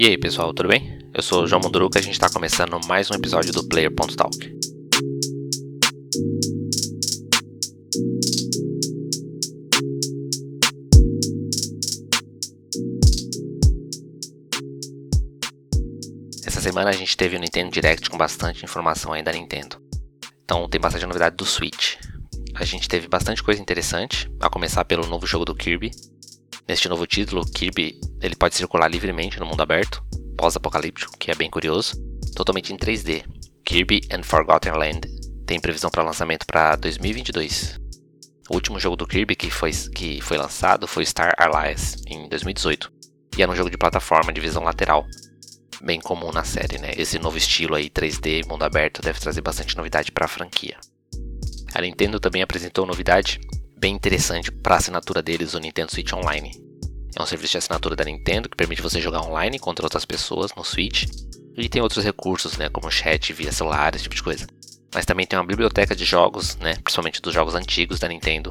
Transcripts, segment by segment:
E aí pessoal, tudo bem? Eu sou o João Munduruca e a gente está começando mais um episódio do Player.talk. Essa semana a gente teve o Nintendo Direct com bastante informação aí da Nintendo. Então tem bastante novidade do Switch. A gente teve bastante coisa interessante, a começar pelo novo jogo do Kirby, Neste novo título, Kirby ele pode circular livremente no mundo aberto, pós-apocalíptico, que é bem curioso, totalmente em 3D. Kirby and Forgotten Land tem previsão para lançamento para 2022. O último jogo do Kirby que foi, que foi lançado foi Star Allies, em 2018, e era um jogo de plataforma de visão lateral, bem comum na série, né? Esse novo estilo aí 3D, mundo aberto, deve trazer bastante novidade para a franquia. A Nintendo também apresentou novidade bem interessante para a assinatura deles, o Nintendo Switch Online. É um serviço de assinatura da Nintendo que permite você jogar online contra outras pessoas no Switch. E tem outros recursos, né, como chat via celular, esse tipo de coisa. Mas também tem uma biblioteca de jogos, né, principalmente dos jogos antigos da Nintendo.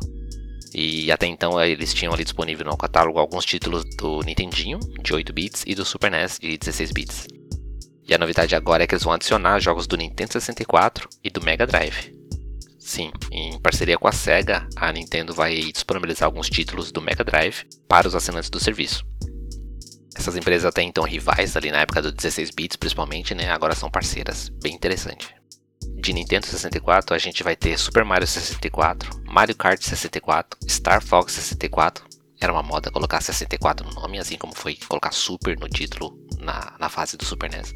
E até então eles tinham ali disponível no catálogo alguns títulos do Nintendinho, de 8 bits, e do Super NES, de 16 bits. E a novidade agora é que eles vão adicionar jogos do Nintendo 64 e do Mega Drive. Sim, em parceria com a SEGA, a Nintendo vai disponibilizar alguns títulos do Mega Drive para os assinantes do serviço. Essas empresas até então rivais ali na época do 16 bits principalmente, né, agora são parceiras, bem interessante. De Nintendo 64 a gente vai ter Super Mario 64, Mario Kart 64, Star Fox 64, era uma moda colocar 64 no nome, assim como foi colocar Super no título na, na fase do Super NES.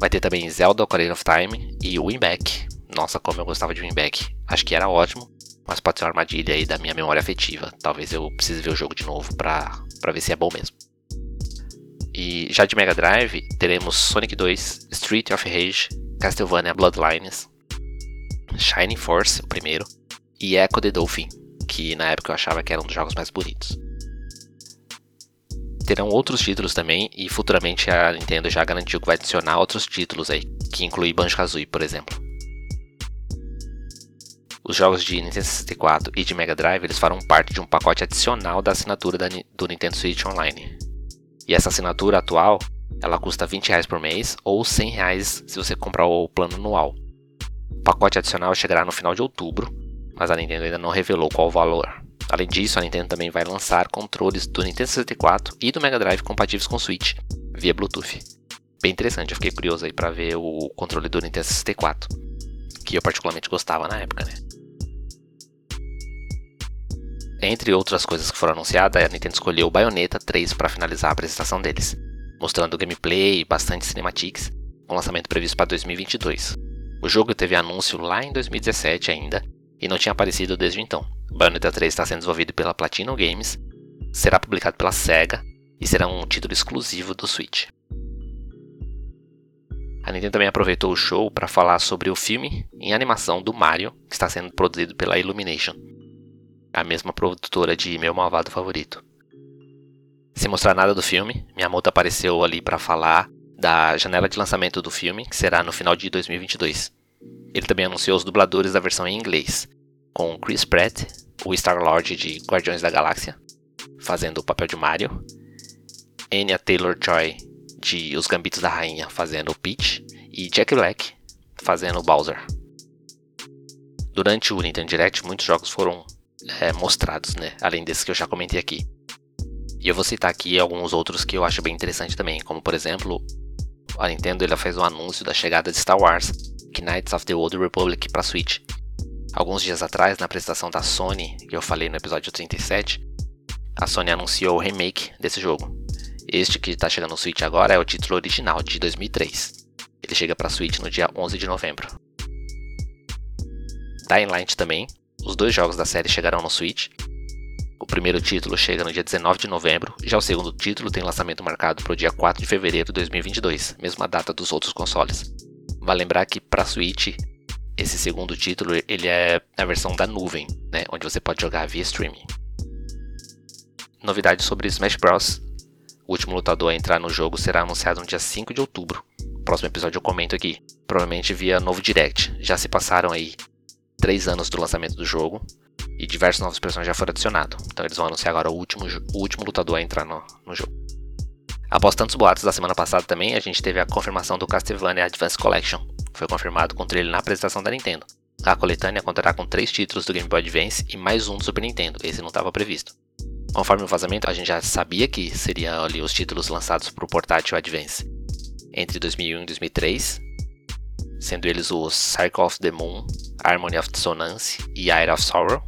Vai ter também Zelda Ocarina of Time e Winback, nossa, como eu gostava de Winback. Acho que era ótimo, mas pode ser uma armadilha aí da minha memória afetiva. Talvez eu precise ver o jogo de novo pra, pra ver se é bom mesmo. E já de Mega Drive, teremos Sonic 2, Street of Rage, Castlevania Bloodlines, Shining Force, o primeiro, e Echo the Dolphin, que na época eu achava que era um dos jogos mais bonitos. Terão outros títulos também, e futuramente a Nintendo já garantiu que vai adicionar outros títulos aí, que inclui Banjo-Kazooie, por exemplo. Os jogos de Nintendo 64 e de Mega Drive eles farão parte de um pacote adicional da assinatura da, do Nintendo Switch Online. E essa assinatura atual, ela custa 20 reais por mês ou 100 reais se você comprar o plano anual. O pacote adicional chegará no final de outubro, mas a Nintendo ainda não revelou qual o valor. Além disso, a Nintendo também vai lançar controles do Nintendo 64 e do Mega Drive compatíveis com o Switch via Bluetooth. Bem interessante, eu fiquei curioso aí para ver o controle do Nintendo 64, que eu particularmente gostava na época, né? Entre outras coisas que foram anunciadas, a Nintendo escolheu Bayonetta 3 para finalizar a apresentação deles, mostrando gameplay e bastante cinematics, com lançamento previsto para 2022. O jogo teve anúncio lá em 2017 ainda e não tinha aparecido desde então. Bayonetta 3 está sendo desenvolvido pela Platinum Games, será publicado pela SEGA e será um título exclusivo do Switch. A Nintendo também aproveitou o show para falar sobre o filme em animação do Mario, que está sendo produzido pela Illumination a mesma produtora de Meu Malvado Favorito. Sem mostrar nada do filme, Miyamoto apareceu ali para falar da janela de lançamento do filme, que será no final de 2022. Ele também anunciou os dubladores da versão em inglês, com Chris Pratt, o Star-Lord de Guardiões da Galáxia, fazendo o papel de Mario, Anya Taylor-Joy de Os Gambitos da Rainha, fazendo o Peach, e Jack Black fazendo o Bowser. Durante o Nintendo Direct, muitos jogos foram é, mostrados, né? Além desses que eu já comentei aqui. E eu vou citar aqui alguns outros que eu acho bem interessante também, como por exemplo, a Nintendo ela fez um anúncio da chegada de Star Wars, Knights of the Old Republic para Switch. Alguns dias atrás, na apresentação da Sony, que eu falei no episódio 37, a Sony anunciou o remake desse jogo. Este que está chegando no Switch agora é o título original de 2003. Ele chega para Switch no dia 11 de novembro. Dying Light também, os dois jogos da série chegarão no Switch. O primeiro título chega no dia 19 de novembro, já o segundo título tem lançamento marcado para o dia 4 de fevereiro de 2022, mesma data dos outros consoles. Vale lembrar que para Switch, esse segundo título ele é a versão da nuvem, né, onde você pode jogar via streaming. Novidade sobre Smash Bros. O último lutador a entrar no jogo será anunciado no dia 5 de outubro. Próximo episódio eu comento aqui, provavelmente via novo direct. Já se passaram aí três anos do lançamento do jogo e diversos novos personagens já foram adicionados. Então eles vão anunciar agora o último, o último lutador a entrar no, no jogo. Após tantos boatos da semana passada também, a gente teve a confirmação do Castlevania Advance Collection. Foi confirmado com o trailer na apresentação da Nintendo. A coletânea contará com três títulos do Game Boy Advance e mais um do Super Nintendo, esse não estava previsto. Conforme o vazamento, a gente já sabia que seriam ali os títulos lançados para o portátil Advance entre 2001 e 2003, sendo eles o Circle of the Moon, Harmony of Dissonance e Eye of Sorrow,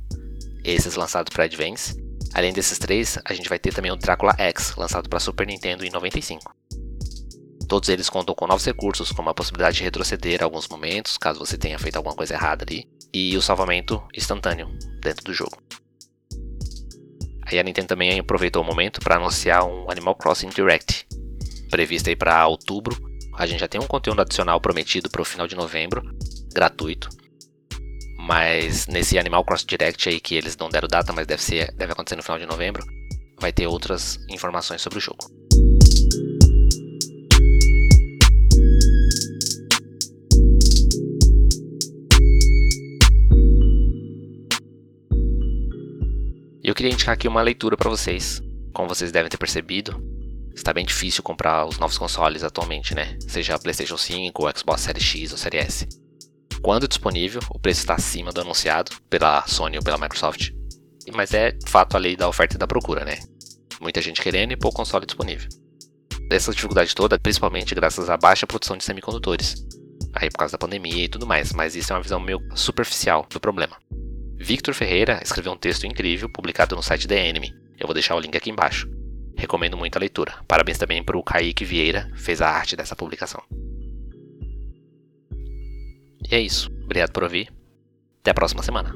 esses lançados para Advance. Além desses três, a gente vai ter também o Drácula X, lançado para Super Nintendo em 95. Todos eles contam com novos recursos, como a possibilidade de retroceder alguns momentos, caso você tenha feito alguma coisa errada ali, e o salvamento instantâneo dentro do jogo. Aí a Nintendo também aproveitou o momento para anunciar um Animal Crossing Direct, previsto aí para outubro. A gente já tem um conteúdo adicional prometido para o final de novembro, gratuito. Mas nesse Animal Crossing Direct aí que eles não deram data, mas deve ser deve acontecer no final de novembro, vai ter outras informações sobre o jogo. Eu queria indicar aqui uma leitura para vocês. Como vocês devem ter percebido, está bem difícil comprar os novos consoles atualmente, né? Seja PlayStation 5, ou Xbox Series X ou Series S. Quando disponível, o preço está acima do anunciado pela Sony ou pela Microsoft. Mas é fato a lei da oferta e da procura, né? Muita gente querendo e pouco console disponível. Essa dificuldade toda, principalmente graças à baixa produção de semicondutores. Aí por causa da pandemia e tudo mais, mas isso é uma visão meio superficial do problema. Victor Ferreira escreveu um texto incrível publicado no site The Enemy. Eu vou deixar o link aqui embaixo. Recomendo muito a leitura. Parabéns também para o Kaique Vieira, fez a arte dessa publicação. E é isso. Obrigado por ouvir. Até a próxima semana.